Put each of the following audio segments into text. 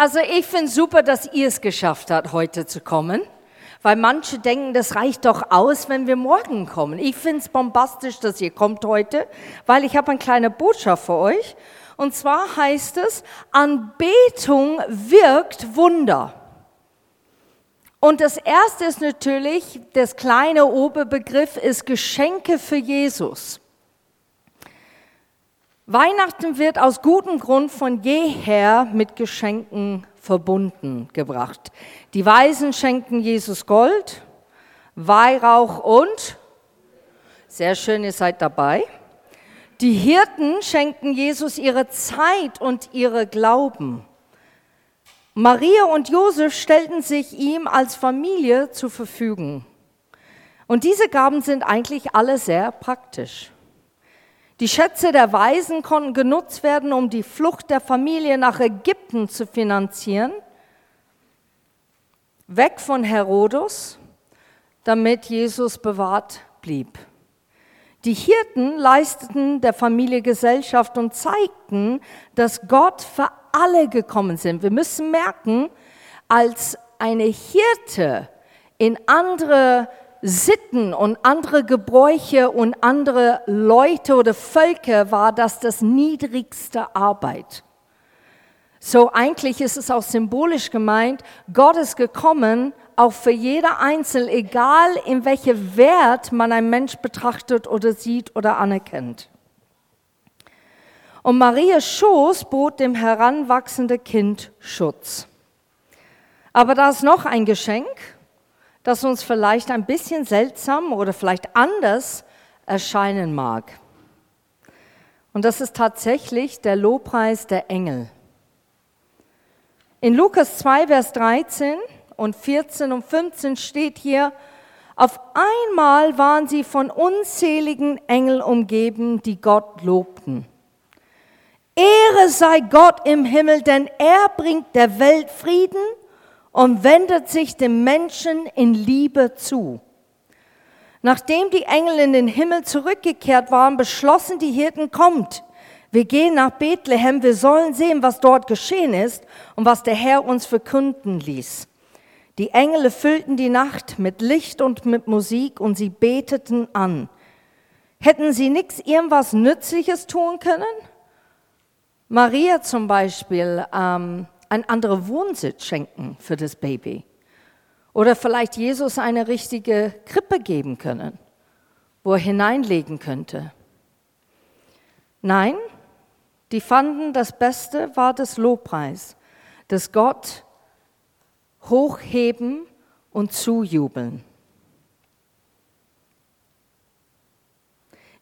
Also ich finde super, dass ihr es geschafft habt, heute zu kommen, weil manche denken, das reicht doch aus, wenn wir morgen kommen. Ich finde es bombastisch, dass ihr kommt heute, weil ich habe eine kleine Botschaft für euch. Und zwar heißt es, Anbetung wirkt Wunder. Und das erste ist natürlich, das kleine Oberbegriff ist Geschenke für Jesus. Weihnachten wird aus gutem Grund von jeher mit Geschenken verbunden gebracht. Die Weisen schenken Jesus Gold, Weihrauch und, sehr schön, ihr seid dabei. Die Hirten schenken Jesus ihre Zeit und ihre Glauben. Maria und Josef stellten sich ihm als Familie zur Verfügung. Und diese Gaben sind eigentlich alle sehr praktisch. Die Schätze der Weisen konnten genutzt werden, um die Flucht der Familie nach Ägypten zu finanzieren, weg von Herodos, damit Jesus bewahrt blieb. Die Hirten leisteten der Familie Gesellschaft und zeigten, dass Gott für alle gekommen sind. Wir müssen merken, als eine Hirte in andere Sitten und andere Gebräuche und andere Leute oder Völker war das das niedrigste Arbeit. So eigentlich ist es auch symbolisch gemeint, Gott ist gekommen, auch für jeder Einzel, egal in welchem Wert man einen Mensch betrachtet oder sieht oder anerkennt. Und Marias Schoß bot dem heranwachsenden Kind Schutz. Aber da ist noch ein Geschenk, das uns vielleicht ein bisschen seltsam oder vielleicht anders erscheinen mag. Und das ist tatsächlich der Lobpreis der Engel. In Lukas 2, Vers 13 und 14 und 15 steht hier, auf einmal waren sie von unzähligen Engeln umgeben, die Gott lobten. Ehre sei Gott im Himmel, denn er bringt der Welt Frieden und wendet sich dem Menschen in Liebe zu. Nachdem die Engel in den Himmel zurückgekehrt waren, beschlossen die Hirten, kommt, wir gehen nach Bethlehem, wir sollen sehen, was dort geschehen ist und was der Herr uns verkünden ließ. Die Engel füllten die Nacht mit Licht und mit Musik und sie beteten an. Hätten sie nichts irgendwas Nützliches tun können? Maria zum Beispiel ähm, einen anderen Wohnsitz schenken für das Baby. Oder vielleicht Jesus eine richtige Krippe geben können, wo er hineinlegen könnte. Nein, die fanden, das Beste war das Lobpreis, das Gott hochheben und zujubeln.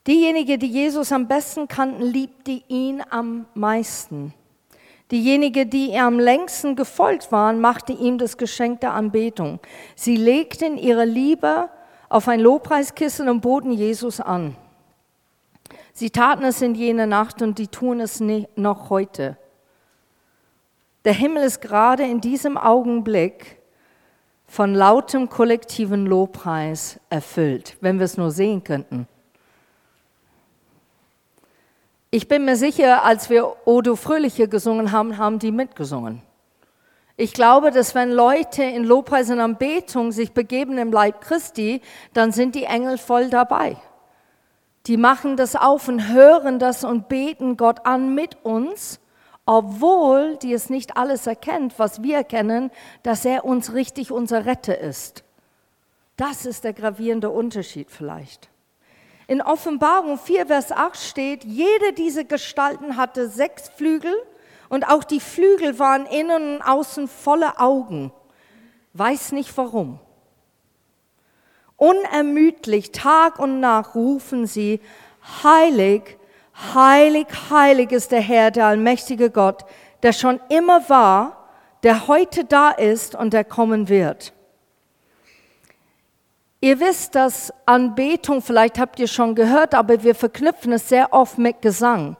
Diejenige, die Jesus am besten kannten, liebte ihn am meisten. Diejenige, die ihr am längsten gefolgt waren, machte ihm das Geschenk der Anbetung. Sie legten ihre Liebe auf ein Lobpreiskissen und boten Jesus an. Sie taten es in jener Nacht und die tun es noch heute. Der Himmel ist gerade in diesem Augenblick von lautem kollektiven Lobpreis erfüllt, wenn wir es nur sehen könnten. Ich bin mir sicher, als wir Odo Fröhliche gesungen haben, haben die mitgesungen. Ich glaube, dass wenn Leute in Lobpreis und Anbetung sich begeben im Leib Christi, dann sind die Engel voll dabei. Die machen das auf und hören das und beten Gott an mit uns, obwohl die es nicht alles erkennt, was wir erkennen, dass er uns richtig unser Retter ist. Das ist der gravierende Unterschied vielleicht. In Offenbarung 4, Vers 8 steht, jede dieser Gestalten hatte sechs Flügel und auch die Flügel waren innen und außen voller Augen. Weiß nicht warum. Unermüdlich Tag und Nacht rufen sie, heilig, heilig, heilig ist der Herr, der allmächtige Gott, der schon immer war, der heute da ist und der kommen wird. Ihr wisst, dass Anbetung, vielleicht habt ihr schon gehört, aber wir verknüpfen es sehr oft mit Gesang.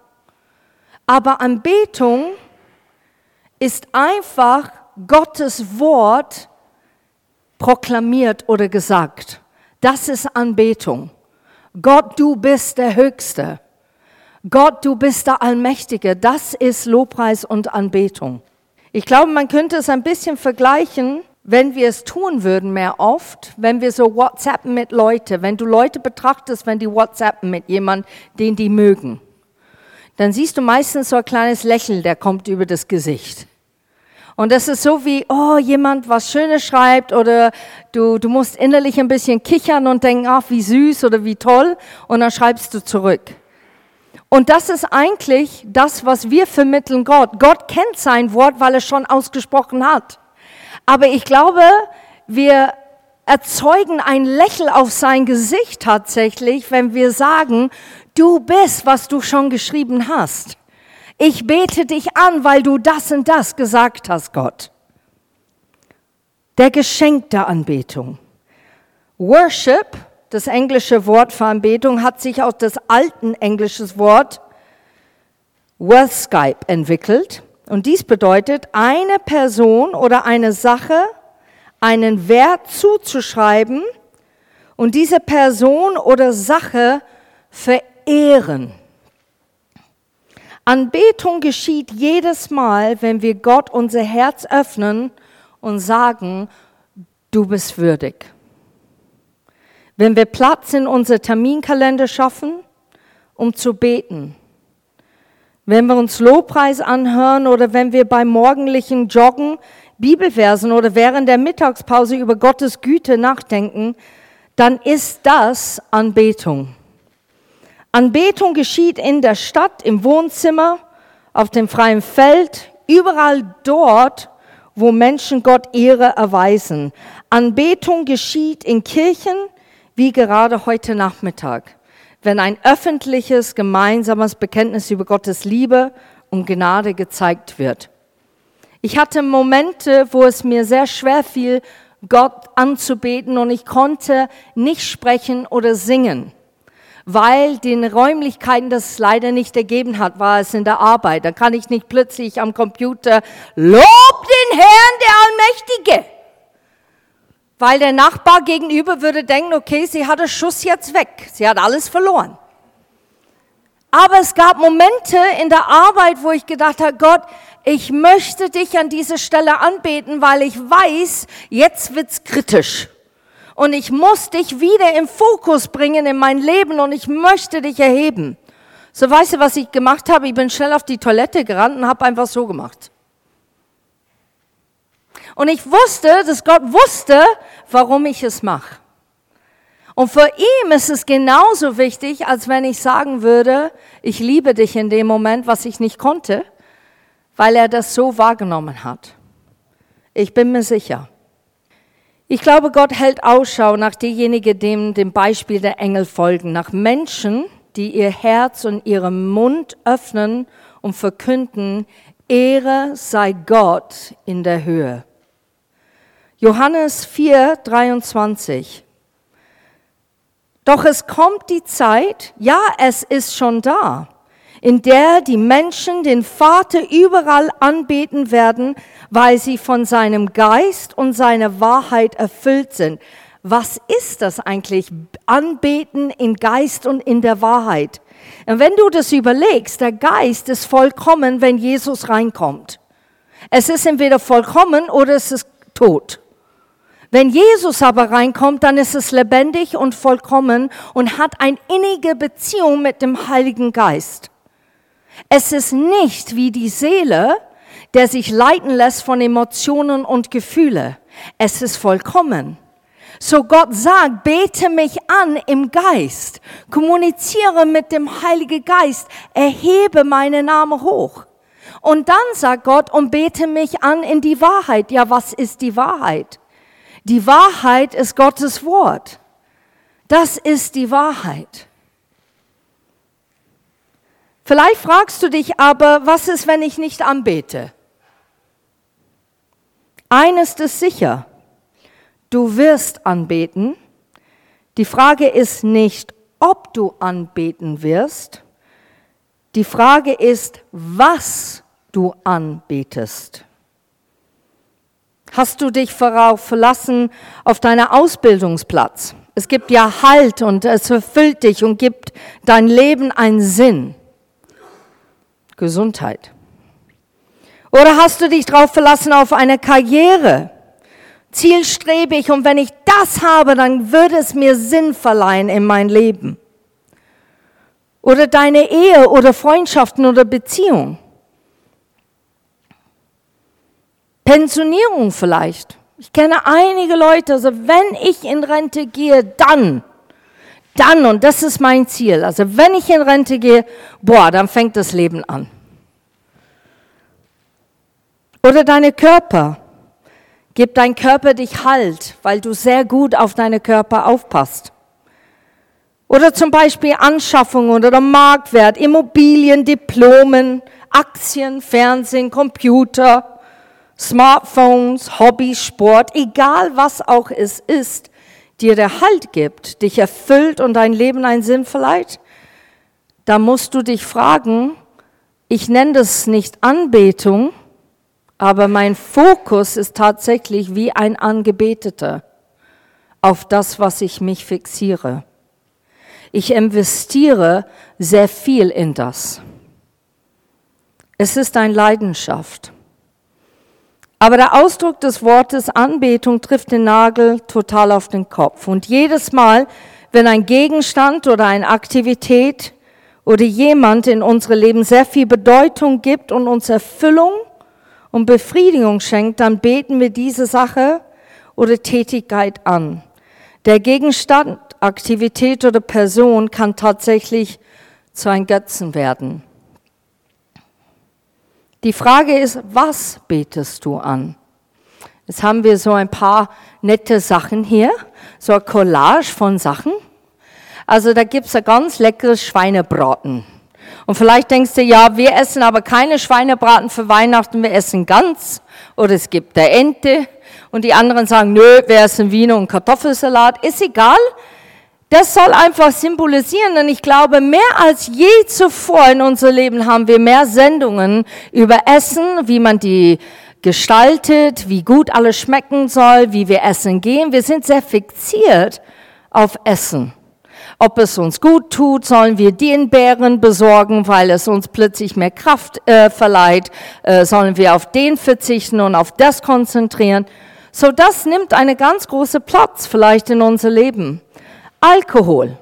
Aber Anbetung ist einfach Gottes Wort proklamiert oder gesagt. Das ist Anbetung. Gott, du bist der Höchste. Gott, du bist der Allmächtige. Das ist Lobpreis und Anbetung. Ich glaube, man könnte es ein bisschen vergleichen, wenn wir es tun würden mehr oft, wenn wir so WhatsAppen mit Leuten, wenn du Leute betrachtest, wenn die WhatsAppen mit jemand, den die mögen, dann siehst du meistens so ein kleines Lächeln, der kommt über das Gesicht. Und das ist so wie, oh, jemand was Schönes schreibt oder du, du musst innerlich ein bisschen kichern und denken, ach, wie süß oder wie toll und dann schreibst du zurück. Und das ist eigentlich das, was wir vermitteln Gott. Gott kennt sein Wort, weil er schon ausgesprochen hat. Aber ich glaube, wir erzeugen ein Lächeln auf sein Gesicht tatsächlich, wenn wir sagen, du bist, was du schon geschrieben hast. Ich bete dich an, weil du das und das gesagt hast, Gott. Der Geschenk der Anbetung. Worship, das englische Wort für Anbetung, hat sich aus das alten englisches Wort Worthskype entwickelt. Und dies bedeutet, eine Person oder eine Sache einen Wert zuzuschreiben und diese Person oder Sache verehren. Anbetung geschieht jedes Mal, wenn wir Gott unser Herz öffnen und sagen, du bist würdig. Wenn wir Platz in unser Terminkalender schaffen, um zu beten. Wenn wir uns Lobpreis anhören oder wenn wir beim morgendlichen Joggen Bibelversen oder während der Mittagspause über Gottes Güte nachdenken, dann ist das Anbetung. Anbetung geschieht in der Stadt, im Wohnzimmer, auf dem freien Feld, überall dort, wo Menschen Gott Ehre erweisen. Anbetung geschieht in Kirchen, wie gerade heute Nachmittag, wenn ein öffentliches, gemeinsames Bekenntnis über Gottes Liebe und Gnade gezeigt wird. Ich hatte Momente, wo es mir sehr schwer fiel, Gott anzubeten und ich konnte nicht sprechen oder singen weil den Räumlichkeiten das leider nicht ergeben hat, war es in der Arbeit. Da kann ich nicht plötzlich am Computer Lob den Herrn, der Allmächtige. Weil der Nachbar gegenüber würde denken, okay, sie hat den Schuss jetzt weg. Sie hat alles verloren. Aber es gab Momente in der Arbeit, wo ich gedacht habe, Gott, ich möchte dich an dieser Stelle anbeten, weil ich weiß, jetzt wird's kritisch und ich muss dich wieder im Fokus bringen in mein Leben und ich möchte dich erheben. So weißt du, was ich gemacht habe? Ich bin schnell auf die Toilette gerannt und habe einfach so gemacht. Und ich wusste, dass Gott wusste, warum ich es mache. Und für ihn ist es genauso wichtig, als wenn ich sagen würde, ich liebe dich in dem Moment, was ich nicht konnte, weil er das so wahrgenommen hat. Ich bin mir sicher. Ich glaube, Gott hält Ausschau nach denjenigen, dem dem Beispiel der Engel folgen, nach Menschen, die ihr Herz und ihren Mund öffnen und verkünden, Ehre sei Gott in der Höhe. Johannes 4, 23. Doch es kommt die Zeit, ja, es ist schon da, in der die Menschen den Vater überall anbeten werden, weil sie von seinem Geist und seiner Wahrheit erfüllt sind. Was ist das eigentlich? Anbeten in Geist und in der Wahrheit. Wenn du das überlegst, der Geist ist vollkommen, wenn Jesus reinkommt. Es ist entweder vollkommen oder es ist tot. Wenn Jesus aber reinkommt, dann ist es lebendig und vollkommen und hat eine innige Beziehung mit dem Heiligen Geist. Es ist nicht wie die Seele, der sich leiten lässt von Emotionen und Gefühle. Es ist vollkommen. So Gott sagt, bete mich an im Geist, kommuniziere mit dem Heiligen Geist, erhebe meine Name hoch. Und dann sagt Gott, und bete mich an in die Wahrheit. Ja, was ist die Wahrheit? Die Wahrheit ist Gottes Wort. Das ist die Wahrheit. Vielleicht fragst du dich aber, was ist, wenn ich nicht anbete? Eines ist sicher, du wirst anbeten. Die Frage ist nicht, ob du anbeten wirst. Die Frage ist, was du anbetest. Hast du dich darauf verlassen auf deinen Ausbildungsplatz? Es gibt ja Halt und es erfüllt dich und gibt dein Leben einen Sinn. Gesundheit. Oder hast du dich darauf verlassen auf eine Karriere? Zielstrebig und wenn ich das habe, dann würde es mir Sinn verleihen in mein Leben. Oder deine Ehe oder Freundschaften oder Beziehung. Pensionierung vielleicht. Ich kenne einige Leute, also wenn ich in Rente gehe, dann, dann, und das ist mein Ziel, also wenn ich in Rente gehe, boah, dann fängt das Leben an. Oder deine Körper. Gib dein Körper dich Halt, weil du sehr gut auf deine Körper aufpasst. Oder zum Beispiel Anschaffung oder der Marktwert, Immobilien, Diplomen, Aktien, Fernsehen, Computer, Smartphones, Hobby, Sport, egal was auch es ist, dir der Halt gibt, dich erfüllt und dein Leben einen Sinn verleiht, da musst du dich fragen, ich nenne das nicht Anbetung, aber mein Fokus ist tatsächlich wie ein Angebeteter auf das, was ich mich fixiere. Ich investiere sehr viel in das. Es ist eine Leidenschaft. Aber der Ausdruck des Wortes Anbetung trifft den Nagel total auf den Kopf. Und jedes Mal, wenn ein Gegenstand oder eine Aktivität oder jemand in unserem Leben sehr viel Bedeutung gibt und uns Erfüllung und Befriedigung schenkt, dann beten wir diese Sache oder Tätigkeit an. Der Gegenstand, Aktivität oder Person kann tatsächlich zu einem Götzen werden. Die Frage ist, was betest du an? Jetzt haben wir so ein paar nette Sachen hier, so ein Collage von Sachen. Also da gibt's ein ganz leckeres Schweinebraten. Und vielleicht denkst du, ja, wir essen aber keine Schweinebraten für Weihnachten, wir essen Gans oder es gibt der Ente. Und die anderen sagen, nö, wir essen Wiener und Kartoffelsalat. Ist egal. Das soll einfach symbolisieren, denn ich glaube, mehr als je zuvor in unserem Leben haben wir mehr Sendungen über Essen, wie man die gestaltet, wie gut alles schmecken soll, wie wir essen gehen. Wir sind sehr fixiert auf Essen. Ob es uns gut tut, sollen wir den Bären besorgen, weil es uns plötzlich mehr Kraft äh, verleiht. Äh, sollen wir auf den verzichten und auf das konzentrieren. So, das nimmt eine ganz große Platz vielleicht in unser Leben. Alkohol.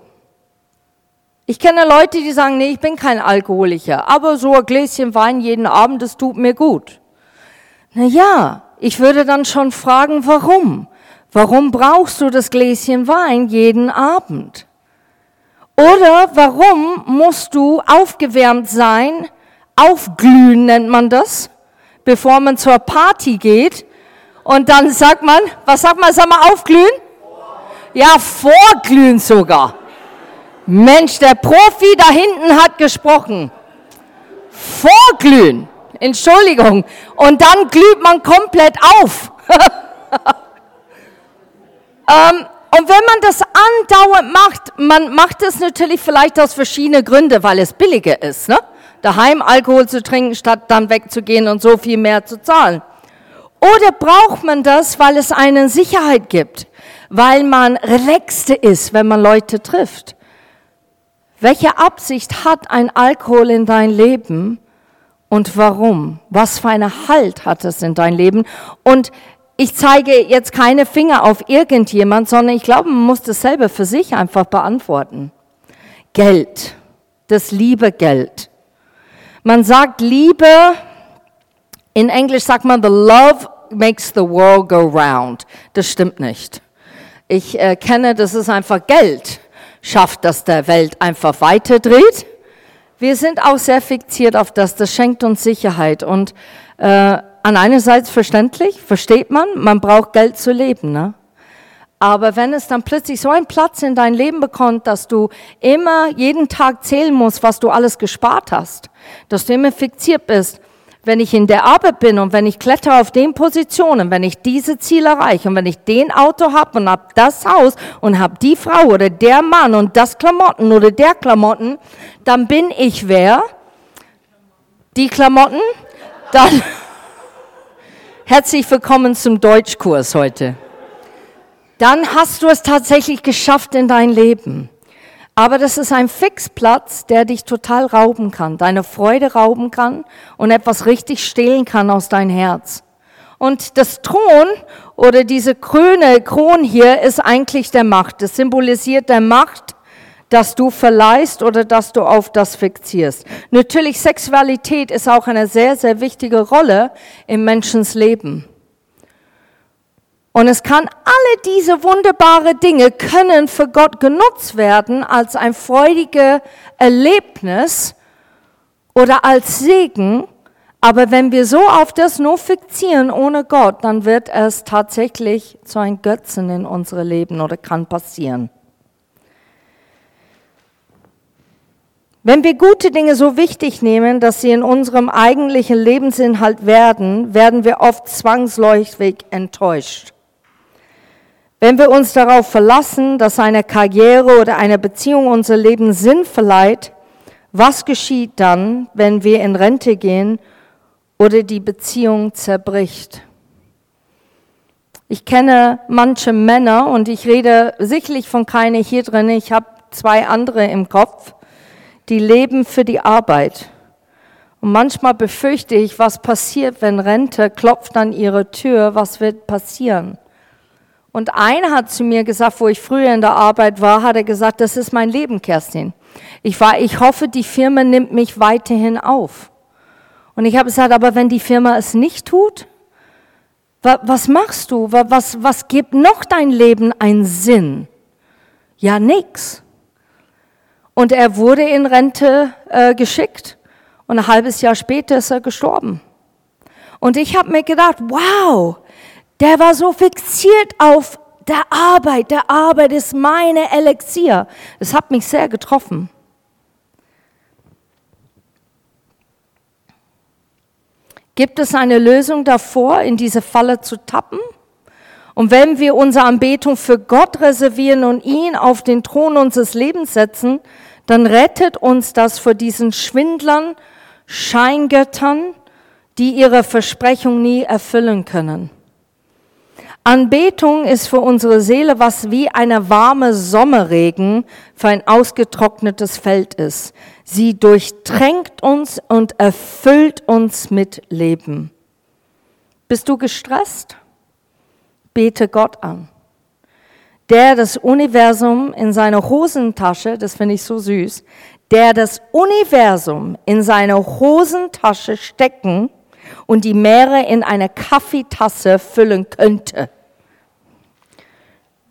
Ich kenne Leute, die sagen, nee, ich bin kein Alkoholiker, aber so ein Gläschen Wein jeden Abend, das tut mir gut. Na ja, ich würde dann schon fragen, warum? Warum brauchst du das Gläschen Wein jeden Abend? Oder warum musst du aufgewärmt sein, aufglühen nennt man das, bevor man zur Party geht? Und dann sagt man, was sagt man, sag mal aufglühen? Ja, vorglühen sogar. Mensch, der Profi da hinten hat gesprochen. Vorglühen. Entschuldigung. Und dann glüht man komplett auf. ähm, und wenn man das andauernd macht, man macht es natürlich vielleicht aus verschiedenen Gründen, weil es billiger ist, ne? daheim Alkohol zu trinken, statt dann wegzugehen und so viel mehr zu zahlen. Oder braucht man das, weil es einen Sicherheit gibt, weil man relaxter ist, wenn man Leute trifft? Welche Absicht hat ein Alkohol in dein Leben und warum? Was für eine Halt hat es in dein Leben? Und ich zeige jetzt keine Finger auf irgendjemand, sondern ich glaube, man muss das selber für sich einfach beantworten. Geld, das liebe Geld. Man sagt Liebe, in Englisch sagt man, the love makes the world go round. Das stimmt nicht. Ich äh, kenne, das ist einfach Geld, schafft, dass der Welt einfach weiterdreht. Wir sind auch sehr fixiert auf das, das schenkt uns Sicherheit und äh, an einerseits verständlich, versteht man, man braucht Geld zu leben, ne? Aber wenn es dann plötzlich so einen Platz in dein Leben bekommt, dass du immer jeden Tag zählen musst, was du alles gespart hast, dass du immer fixiert bist, wenn ich in der Arbeit bin und wenn ich klettere auf den Positionen, wenn ich diese Ziele erreiche und wenn ich den Auto habe und habe das Haus und habe die Frau oder der Mann und das Klamotten oder der Klamotten, dann bin ich wer? Die Klamotten? Dann Herzlich willkommen zum Deutschkurs heute. Dann hast du es tatsächlich geschafft in dein Leben. Aber das ist ein Fixplatz, der dich total rauben kann, deine Freude rauben kann und etwas richtig stehlen kann aus dein Herz. Und das Thron oder diese Krone, Kron hier ist eigentlich der Macht. Das symbolisiert der Macht, dass du verleihst oder dass du auf das fixierst. Natürlich, Sexualität ist auch eine sehr, sehr wichtige Rolle im Menschens Leben. Und es kann alle diese wunderbare Dinge können für Gott genutzt werden als ein freudiges Erlebnis oder als Segen. Aber wenn wir so auf das nur fixieren ohne Gott, dann wird es tatsächlich zu einem Götzen in unserem Leben oder kann passieren. Wenn wir gute Dinge so wichtig nehmen, dass sie in unserem eigentlichen Lebensinhalt werden, werden wir oft zwangsläufig enttäuscht. Wenn wir uns darauf verlassen, dass eine Karriere oder eine Beziehung unser Leben Sinn verleiht, was geschieht dann, wenn wir in Rente gehen oder die Beziehung zerbricht? Ich kenne manche Männer und ich rede sicherlich von keine hier drin, ich habe zwei andere im Kopf, die leben für die Arbeit. Und manchmal befürchte ich, was passiert, wenn Rente klopft an ihre Tür, was wird passieren? Und einer hat zu mir gesagt, wo ich früher in der Arbeit war, hat er gesagt, das ist mein Leben, Kerstin. Ich war, ich hoffe, die Firma nimmt mich weiterhin auf. Und ich habe gesagt, aber wenn die Firma es nicht tut, was machst du? Was, was gibt noch dein Leben einen Sinn? Ja, nix. Und er wurde in Rente äh, geschickt und ein halbes Jahr später ist er gestorben. Und ich habe mir gedacht, wow, der war so fixiert auf der Arbeit. Der Arbeit ist meine Elixier. Das hat mich sehr getroffen. Gibt es eine Lösung davor, in diese Falle zu tappen? Und wenn wir unsere Anbetung für Gott reservieren und ihn auf den Thron unseres Lebens setzen, dann rettet uns das vor diesen Schwindlern, Scheingöttern, die ihre Versprechung nie erfüllen können. Anbetung ist für unsere Seele was wie eine warme Sommerregen für ein ausgetrocknetes Feld ist. Sie durchtränkt uns und erfüllt uns mit Leben. Bist du gestresst? Bete Gott an. Der das Universum in seiner Hosentasche, das finde ich so süß, der das Universum in seine Hosentasche stecken und die Meere in eine Kaffeetasse füllen könnte.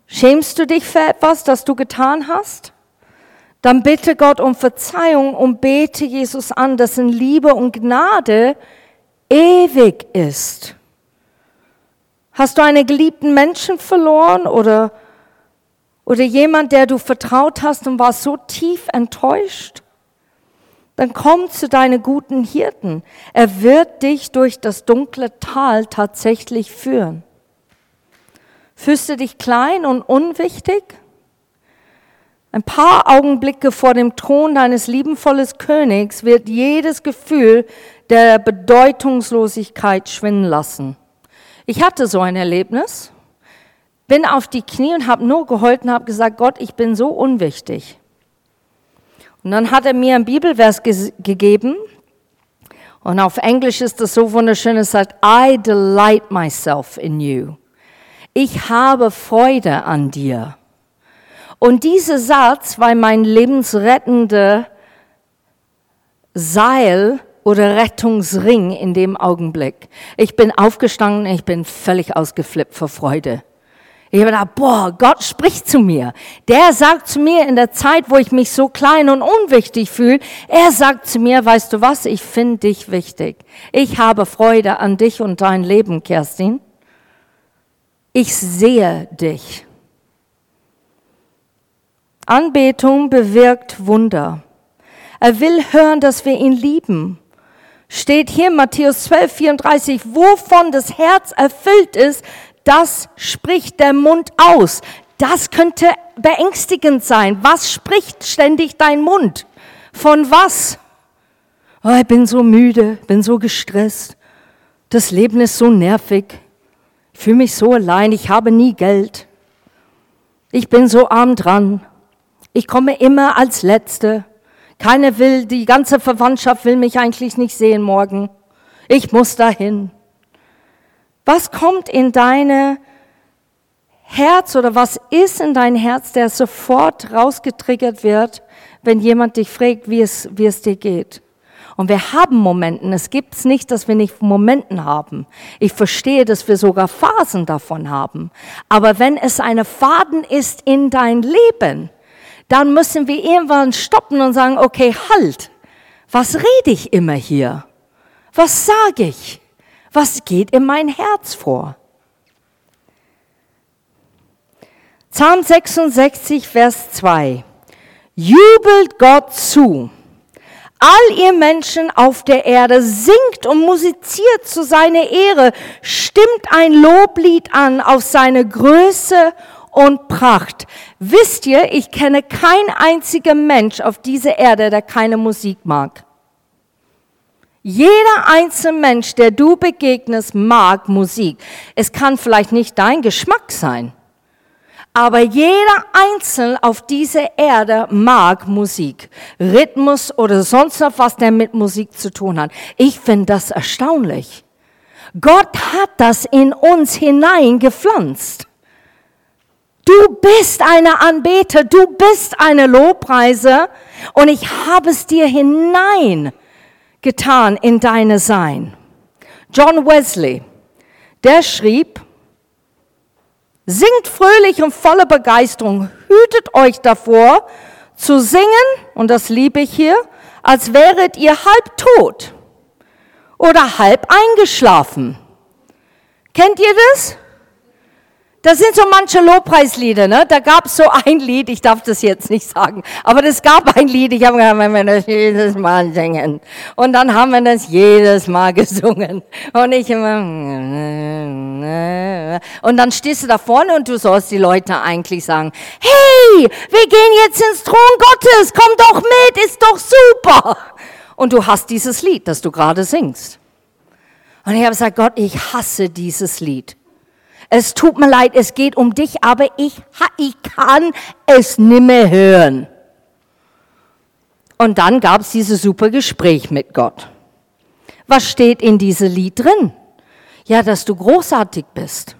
Schämst du dich für etwas, das du getan hast? Dann bitte Gott um Verzeihung und bete Jesus an, dessen Liebe und Gnade ewig ist. Hast du einen geliebten Menschen verloren oder, oder jemand, der du vertraut hast und warst so tief enttäuscht? Dann komm zu deinen guten Hirten. Er wird dich durch das dunkle Tal tatsächlich führen. Fühlst du dich klein und unwichtig? Ein paar Augenblicke vor dem Thron deines liebenvollen Königs wird jedes Gefühl der Bedeutungslosigkeit schwinden lassen. Ich hatte so ein Erlebnis, bin auf die Knie und habe nur geholfen, habe gesagt, Gott, ich bin so unwichtig. Und dann hat er mir ein Bibelvers ge gegeben und auf Englisch ist das so wunderschön, es sagt, I delight myself in you ich habe Freude an dir. Und dieser Satz war mein lebensrettende Seil oder Rettungsring in dem Augenblick. Ich bin aufgestanden, ich bin völlig ausgeflippt vor Freude. Ich habe gedacht, boah, Gott spricht zu mir. Der sagt zu mir in der Zeit, wo ich mich so klein und unwichtig fühle, er sagt zu mir, weißt du was, ich finde dich wichtig. Ich habe Freude an dich und dein Leben, Kerstin ich sehe dich. Anbetung bewirkt Wunder. Er will hören, dass wir ihn lieben. Steht hier Matthäus 12, 34, wovon das Herz erfüllt ist, das spricht der Mund aus. Das könnte beängstigend sein. Was spricht ständig dein Mund? Von was? Oh, ich bin so müde, bin so gestresst. Das Leben ist so nervig. Ich fühle mich so allein, ich habe nie Geld. Ich bin so arm dran. Ich komme immer als Letzte. Keine will, die ganze Verwandtschaft will mich eigentlich nicht sehen morgen. Ich muss dahin. Was kommt in deine Herz oder was ist in dein Herz, der sofort rausgetriggert wird, wenn jemand dich fragt, wie es, wie es dir geht? Und wir haben Momenten. Es gibt's nicht, dass wir nicht Momenten haben. Ich verstehe, dass wir sogar Phasen davon haben. Aber wenn es eine Faden ist in dein Leben, dann müssen wir irgendwann stoppen und sagen, okay, halt. Was rede ich immer hier? Was sage ich? Was geht in mein Herz vor? Psalm 66, Vers 2. Jubelt Gott zu All ihr Menschen auf der Erde singt und musiziert zu seiner Ehre, stimmt ein Loblied an auf seine Größe und Pracht. Wisst ihr, ich kenne kein einziger Mensch auf dieser Erde, der keine Musik mag. Jeder einzelne Mensch, der du begegnest, mag Musik. Es kann vielleicht nicht dein Geschmack sein. Aber jeder Einzelne auf dieser Erde mag Musik, Rhythmus oder sonst noch was, der mit Musik zu tun hat. Ich finde das erstaunlich. Gott hat das in uns hineingepflanzt. Du bist eine Anbeter, du bist eine Lobpreise und ich habe es dir hineingetan in deine Sein. John Wesley, der schrieb, Singt fröhlich und voller Begeisterung. Hütet euch davor zu singen, und das liebe ich hier, als wäret ihr halb tot oder halb eingeschlafen. Kennt ihr das? Das sind so manche Lobpreislieder, ne? Da gab es so ein Lied, ich darf das jetzt nicht sagen, aber es gab ein Lied, ich habe gesagt, wenn wir das jedes Mal singen. Und dann haben wir das jedes Mal gesungen. Und ich immer, und dann stehst du da vorne und du sollst die Leute eigentlich sagen, hey, wir gehen jetzt ins Thron Gottes, komm doch mit, ist doch super. Und du hast dieses Lied, das du gerade singst. Und ich habe gesagt, Gott, ich hasse dieses Lied. Es tut mir leid, es geht um dich, aber ich, ich kann es nimmer hören. Und dann gab es dieses super Gespräch mit Gott. Was steht in diesem Lied drin? Ja, dass du großartig bist,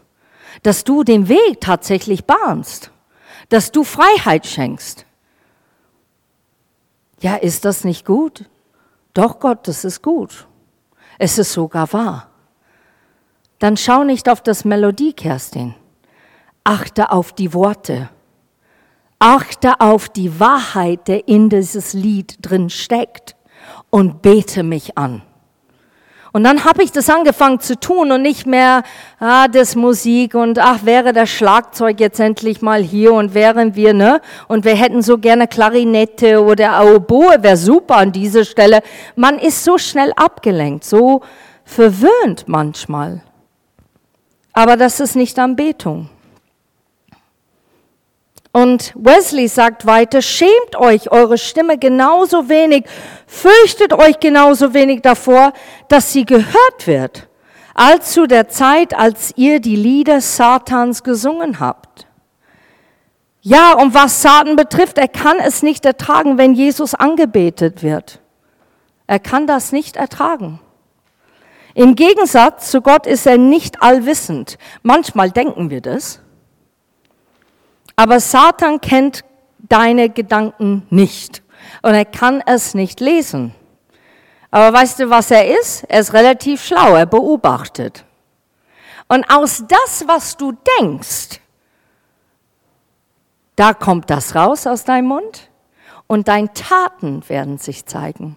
dass du den Weg tatsächlich bahnst, dass du Freiheit schenkst. Ja, ist das nicht gut? Doch Gott, das ist gut. Es ist sogar wahr dann schau nicht auf das Melodie, Kerstin. Achte auf die Worte. Achte auf die Wahrheit, der in dieses Lied drin steckt und bete mich an. Und dann habe ich das angefangen zu tun und nicht mehr, ah, das Musik und ach, wäre das Schlagzeug jetzt endlich mal hier und wären wir, ne? Und wir hätten so gerne Klarinette oder Oboe, wäre super an dieser Stelle. Man ist so schnell abgelenkt, so verwöhnt manchmal. Aber das ist nicht Anbetung. Und Wesley sagt weiter, schämt euch eure Stimme genauso wenig, fürchtet euch genauso wenig davor, dass sie gehört wird, als zu der Zeit, als ihr die Lieder Satans gesungen habt. Ja, und was Satan betrifft, er kann es nicht ertragen, wenn Jesus angebetet wird. Er kann das nicht ertragen. Im Gegensatz zu Gott ist er nicht allwissend. Manchmal denken wir das. Aber Satan kennt deine Gedanken nicht und er kann es nicht lesen. Aber weißt du, was er ist? Er ist relativ schlau, er beobachtet. Und aus das, was du denkst, da kommt das raus aus deinem Mund und deine Taten werden sich zeigen.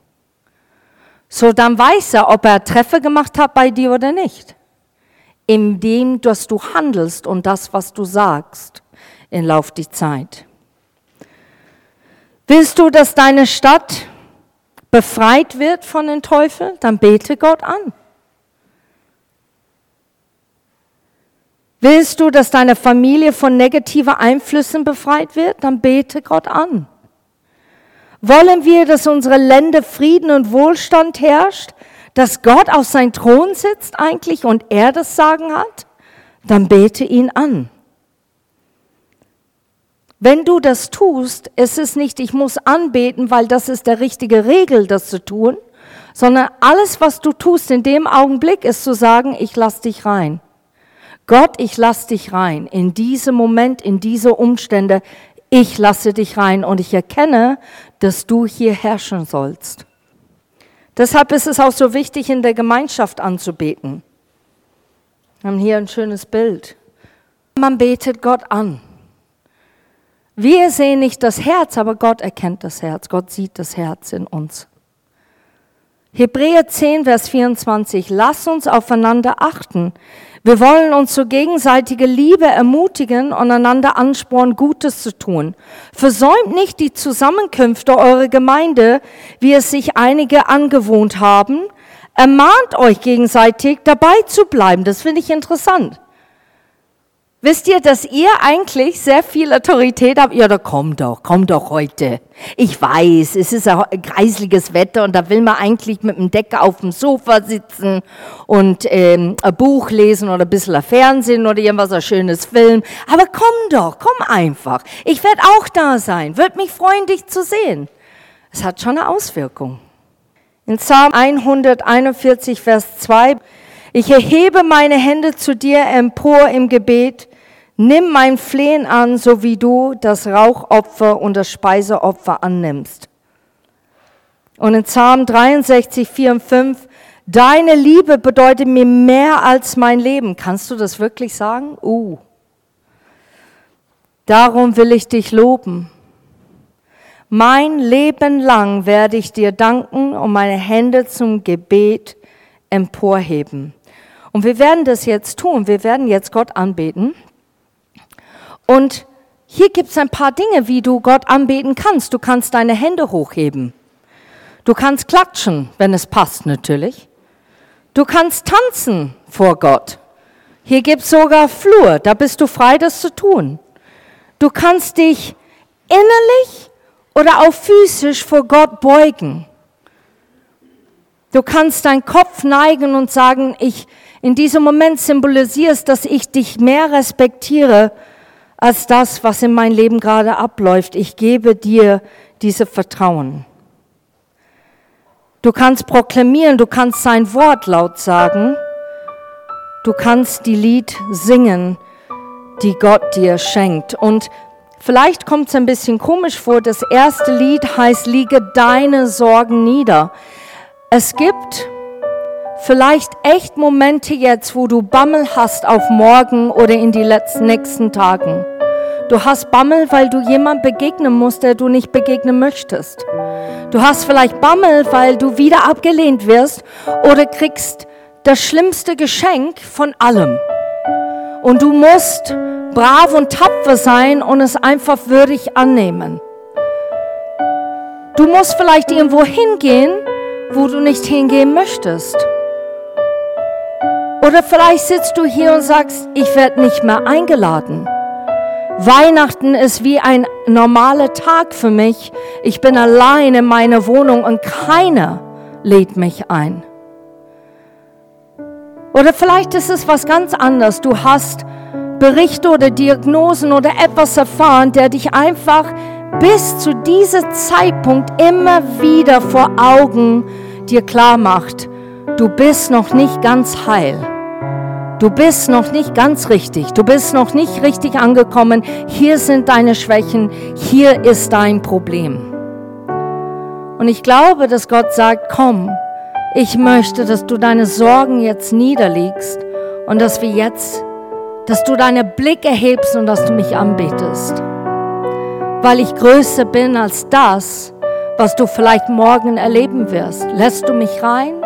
So, dann weiß er, ob er Treffer gemacht hat bei dir oder nicht. Indem, dass du handelst und das, was du sagst, im Lauf der Zeit. Willst du, dass deine Stadt befreit wird von den Teufeln? Dann bete Gott an. Willst du, dass deine Familie von negativen Einflüssen befreit wird? Dann bete Gott an. Wollen wir, dass unsere Länder Frieden und Wohlstand herrscht, dass Gott auf sein Thron sitzt eigentlich und er das Sagen hat? Dann bete ihn an. Wenn du das tust, ist es nicht, ich muss anbeten, weil das ist der richtige Regel, das zu tun, sondern alles, was du tust in dem Augenblick, ist zu sagen, ich lass dich rein. Gott, ich lass dich rein. In diesem Moment, in diese Umstände, ich lasse dich rein und ich erkenne, dass du hier herrschen sollst. Deshalb ist es auch so wichtig, in der Gemeinschaft anzubeten. Wir haben hier ein schönes Bild. Man betet Gott an. Wir sehen nicht das Herz, aber Gott erkennt das Herz. Gott sieht das Herz in uns. Hebräer 10, Vers 24. Lass uns aufeinander achten. Wir wollen uns zur gegenseitigen Liebe ermutigen und einander anspornen, Gutes zu tun. Versäumt nicht die Zusammenkünfte eurer Gemeinde, wie es sich einige angewohnt haben. Ermahnt euch gegenseitig, dabei zu bleiben. Das finde ich interessant. Wisst ihr, dass ihr eigentlich sehr viel Autorität habt? Ja, da komm doch, komm doch heute. Ich weiß, es ist ein kreisliges Wetter und da will man eigentlich mit dem Decke auf dem Sofa sitzen und ähm, ein Buch lesen oder ein bisschen Fernsehen oder irgendwas, ein schönes Film. Aber komm doch, komm einfach. Ich werde auch da sein, würde mich freuen, dich zu sehen. Es hat schon eine Auswirkung. In Psalm 141, Vers 2, ich erhebe meine Hände zu dir empor im Gebet Nimm mein Flehen an, so wie du das Rauchopfer und das Speiseopfer annimmst. Und in Psalm 63, 4 und 5, deine Liebe bedeutet mir mehr als mein Leben. Kannst du das wirklich sagen? Uh. Darum will ich dich loben. Mein Leben lang werde ich dir danken und meine Hände zum Gebet emporheben. Und wir werden das jetzt tun. Wir werden jetzt Gott anbeten. Und hier gibt es ein paar Dinge, wie du Gott anbeten kannst. Du kannst deine Hände hochheben. Du kannst klatschen, wenn es passt natürlich. Du kannst tanzen vor Gott. Hier gibt es sogar Flur, da bist du frei, das zu tun. Du kannst dich innerlich oder auch physisch vor Gott beugen. Du kannst deinen Kopf neigen und sagen, ich in diesem Moment symbolisierst, dass ich dich mehr respektiere als das, was in meinem Leben gerade abläuft. Ich gebe dir diese Vertrauen. Du kannst proklamieren, du kannst sein Wort laut sagen. Du kannst die Lied singen, die Gott dir schenkt. Und vielleicht kommt es ein bisschen komisch vor, das erste Lied heißt, liege deine Sorgen nieder. Es gibt vielleicht echt Momente jetzt, wo du Bammel hast auf morgen oder in die letzten nächsten Tagen. Du hast Bammel, weil du jemand begegnen musst, der du nicht begegnen möchtest. Du hast vielleicht Bammel, weil du wieder abgelehnt wirst oder kriegst das schlimmste Geschenk von allem. Und du musst brav und tapfer sein und es einfach würdig annehmen. Du musst vielleicht irgendwo hingehen, wo du nicht hingehen möchtest. Oder vielleicht sitzt du hier und sagst, ich werde nicht mehr eingeladen. Weihnachten ist wie ein normaler Tag für mich. Ich bin allein in meiner Wohnung und keiner lädt mich ein. Oder vielleicht ist es was ganz anderes. Du hast Berichte oder Diagnosen oder etwas erfahren, der dich einfach bis zu diesem Zeitpunkt immer wieder vor Augen dir klar macht, du bist noch nicht ganz heil. Du bist noch nicht ganz richtig. Du bist noch nicht richtig angekommen. Hier sind deine Schwächen. Hier ist dein Problem. Und ich glaube, dass Gott sagt, komm, ich möchte, dass du deine Sorgen jetzt niederlegst und dass wir jetzt, dass du deine Blick erhebst und dass du mich anbetest. Weil ich größer bin als das, was du vielleicht morgen erleben wirst. Lässt du mich rein?